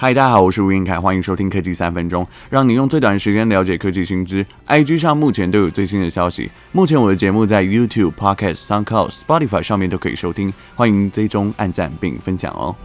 嗨，大家好，我是吴晏恺，欢迎收听科技三分钟，让你用最短的时间了解科技新知。IG 上目前都有最新的消息。目前我的节目在 YouTube、Podcast、SoundCloud、Spotify 上面都可以收听，欢迎追踪、按赞并分享哦。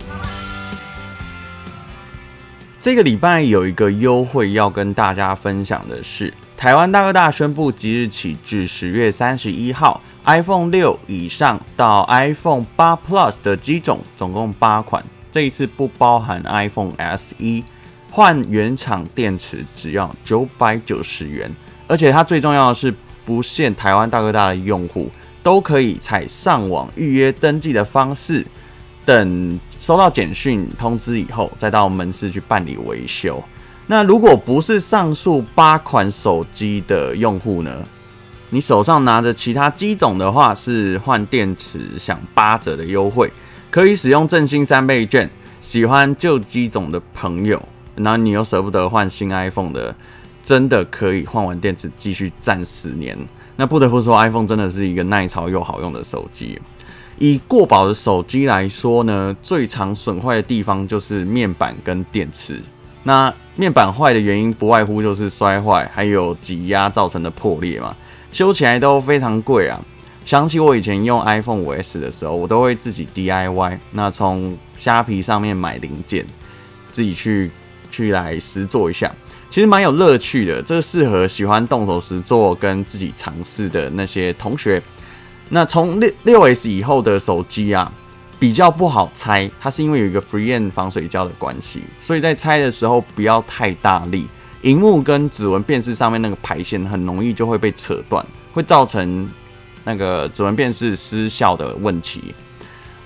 这个礼拜有一个优惠要跟大家分享的是，台湾大哥大宣布，即日起至十月三十一号，iPhone 六以上到 iPhone 八 Plus 的机种，总共八款。这一次不包含 iPhone SE，换原厂电池只要九百九十元，而且它最重要的是不限台湾大哥大的用户，都可以采上网预约登记的方式，等收到简讯通知以后，再到门市去办理维修。那如果不是上述八款手机的用户呢？你手上拿着其他机种的话，是换电池享八折的优惠。可以使用振兴三倍券，喜欢旧机种的朋友，然后你又舍不得换新 iPhone 的，真的可以换完电池继续战十年。那不得不说，iPhone 真的是一个耐操又好用的手机。以过保的手机来说呢，最常损坏的地方就是面板跟电池。那面板坏的原因不外乎就是摔坏，还有挤压造成的破裂嘛，修起来都非常贵啊。想起我以前用 iPhone 5S 的时候，我都会自己 DIY，那从虾皮上面买零件，自己去去来实做一下，其实蛮有乐趣的。这个适合喜欢动手实做跟自己尝试的那些同学。那从六六 S 以后的手机啊，比较不好拆，它是因为有一个 Free N 防水胶的关系，所以在拆的时候不要太大力，荧幕跟指纹辨识上面那个排线很容易就会被扯断，会造成。那个指纹辨识失效的问题，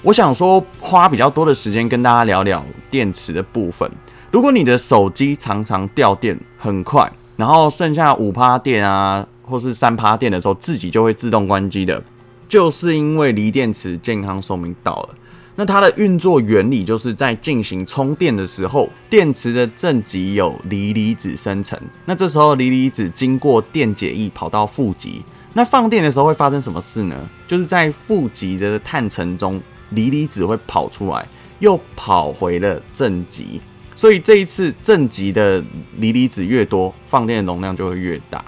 我想说花比较多的时间跟大家聊聊电池的部分。如果你的手机常常掉电很快，然后剩下五趴电啊，或是三趴电的时候，自己就会自动关机的，就是因为锂电池健康寿命到了。那它的运作原理就是在进行充电的时候，电池的正极有锂离子生成，那这时候锂离子经过电解液跑到负极。那放电的时候会发生什么事呢？就是在负极的碳层中，锂离子会跑出来，又跑回了正极。所以这一次正极的锂离子越多，放电的容量就会越大。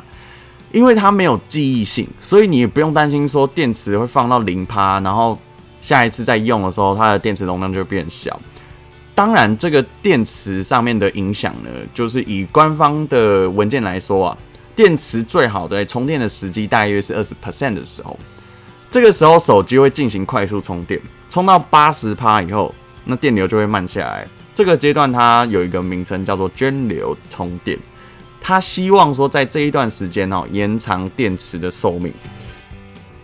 因为它没有记忆性，所以你也不用担心说电池会放到零趴，然后下一次再用的时候，它的电池容量就变小。当然，这个电池上面的影响呢，就是以官方的文件来说啊。电池最好的充电的时机大约是二十 percent 的时候，这个时候手机会进行快速充电，充到八十趴以后，那电流就会慢下来。这个阶段它有一个名称叫做涓流充电，它希望说在这一段时间哦延长电池的寿命。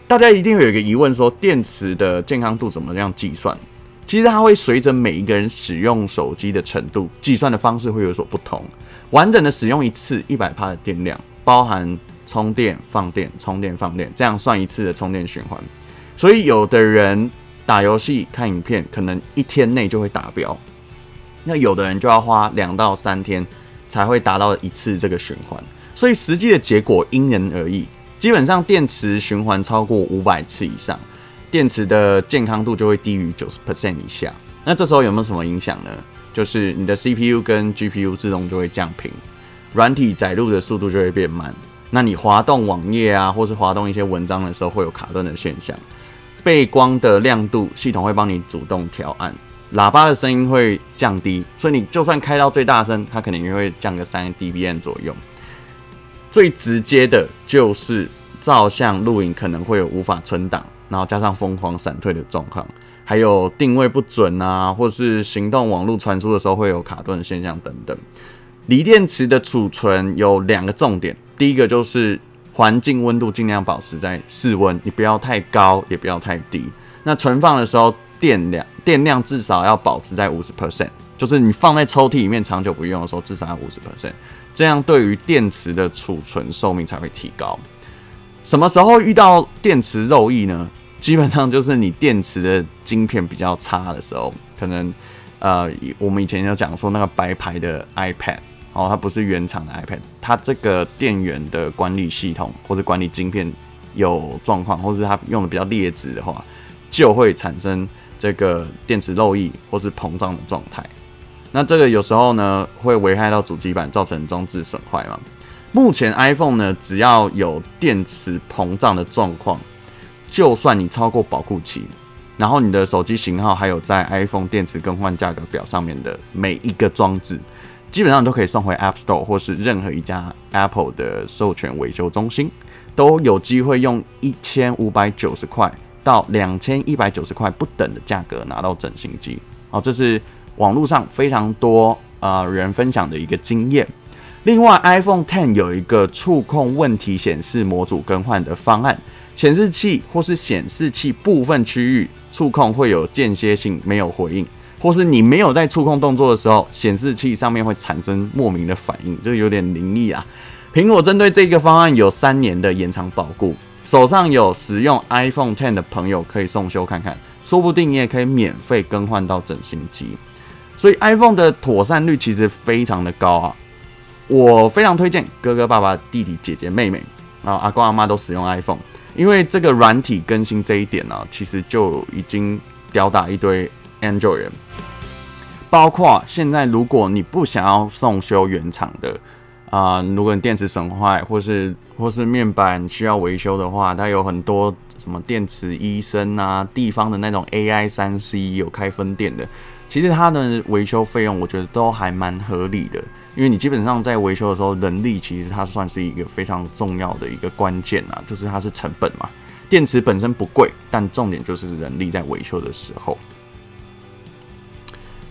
大家一定有一个疑问，说电池的健康度怎么样计算？其实它会随着每一个人使用手机的程度，计算的方式会有所不同。完整的使用一次一百帕的电量。包含充电、放电、充电、放电，这样算一次的充电循环。所以有的人打游戏、看影片，可能一天内就会达标；那有的人就要花两到三天才会达到一次这个循环。所以实际的结果因人而异。基本上电池循环超过五百次以上，电池的健康度就会低于九十 percent 以下。那这时候有没有什么影响呢？就是你的 CPU 跟 GPU 自动就会降频。软体载入的速度就会变慢，那你滑动网页啊，或是滑动一些文章的时候，会有卡顿的现象。背光的亮度系统会帮你主动调暗，喇叭的声音会降低，所以你就算开到最大声，它可能也会降个三 dBm 左右。最直接的就是照相录影可能会有无法存档，然后加上疯狂闪退的状况，还有定位不准啊，或是行动网络传输的时候会有卡顿现象等等。锂电池的储存有两个重点，第一个就是环境温度尽量保持在室温，你不要太高，也不要太低。那存放的时候，电量电量至少要保持在五十 percent，就是你放在抽屉里面长久不用的时候，至少要五十 percent，这样对于电池的储存寿命才会提高。什么时候遇到电池肉液呢？基本上就是你电池的晶片比较差的时候，可能呃，我们以前有讲说那个白牌的 iPad。哦，它不是原厂的 iPad，它这个电源的管理系统或者管理晶片有状况，或是它用的比较劣质的话，就会产生这个电池漏液或是膨胀的状态。那这个有时候呢会危害到主机板，造成装置损坏嘛。目前 iPhone 呢，只要有电池膨胀的状况，就算你超过保护期，然后你的手机型号还有在 iPhone 电池更换价格表上面的每一个装置，基本上都可以送回 App Store 或是任何一家 Apple 的授权维修中心，都有机会用一千五百九十块到两千一百九十块不等的价格拿到整新机。好，这是网络上非常多呃人分享的一个经验。另外，iPhone Ten 有一个触控问题显示模组更换的方案，显示器或是显示器部分区域触控会有间歇性没有回应，或是你没有在触控动作的时候，显示器上面会产生莫名的反应，就有点灵异啊。苹果针对这个方案有三年的延长保固，手上有使用 iPhone Ten 的朋友可以送修看看，说不定你也可以免费更换到整新机。所以 iPhone 的妥善率其实非常的高啊。我非常推荐哥哥、爸爸、弟弟、姐姐、妹妹，然后阿公、阿妈都使用 iPhone，因为这个软体更新这一点呢、其实就已经吊打一堆 Android。包括现在，如果你不想要送修原厂的啊、如果你电池损坏，或是或是面板需要维修的话，它有很多什么电池医生啊，地方的那种 AI 三 C 有开分店的，其实它的维修费用我觉得都还蛮合理的。因为你基本上在维修的时候，人力其实它算是一个非常重要的一个关键啊，就是它是成本嘛。电池本身不贵，但重点就是人力在维修的时候。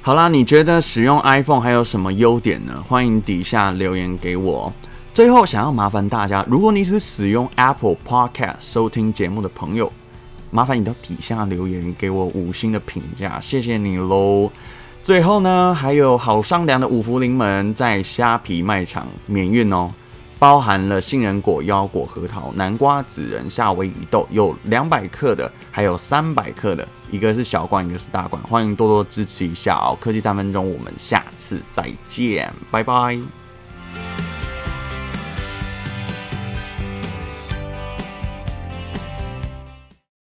好啦，你觉得使用 iPhone 还有什么优点呢？欢迎底下留言给我。最后，想要麻烦大家，如果你是使用 Apple Podcast 收听节目的朋友，麻烦你到底下留言给我五星的评价，谢谢你喽。最后呢，还有好商量的五福临门在虾皮卖场免运哦，包含了杏仁果、腰果、核桃、南瓜、紫仁、夏威夷豆，有两百克的，还有三百克的，一个是小罐，一个是大罐，欢迎多多支持一下哦。科技三分钟，我们下次再见，拜拜。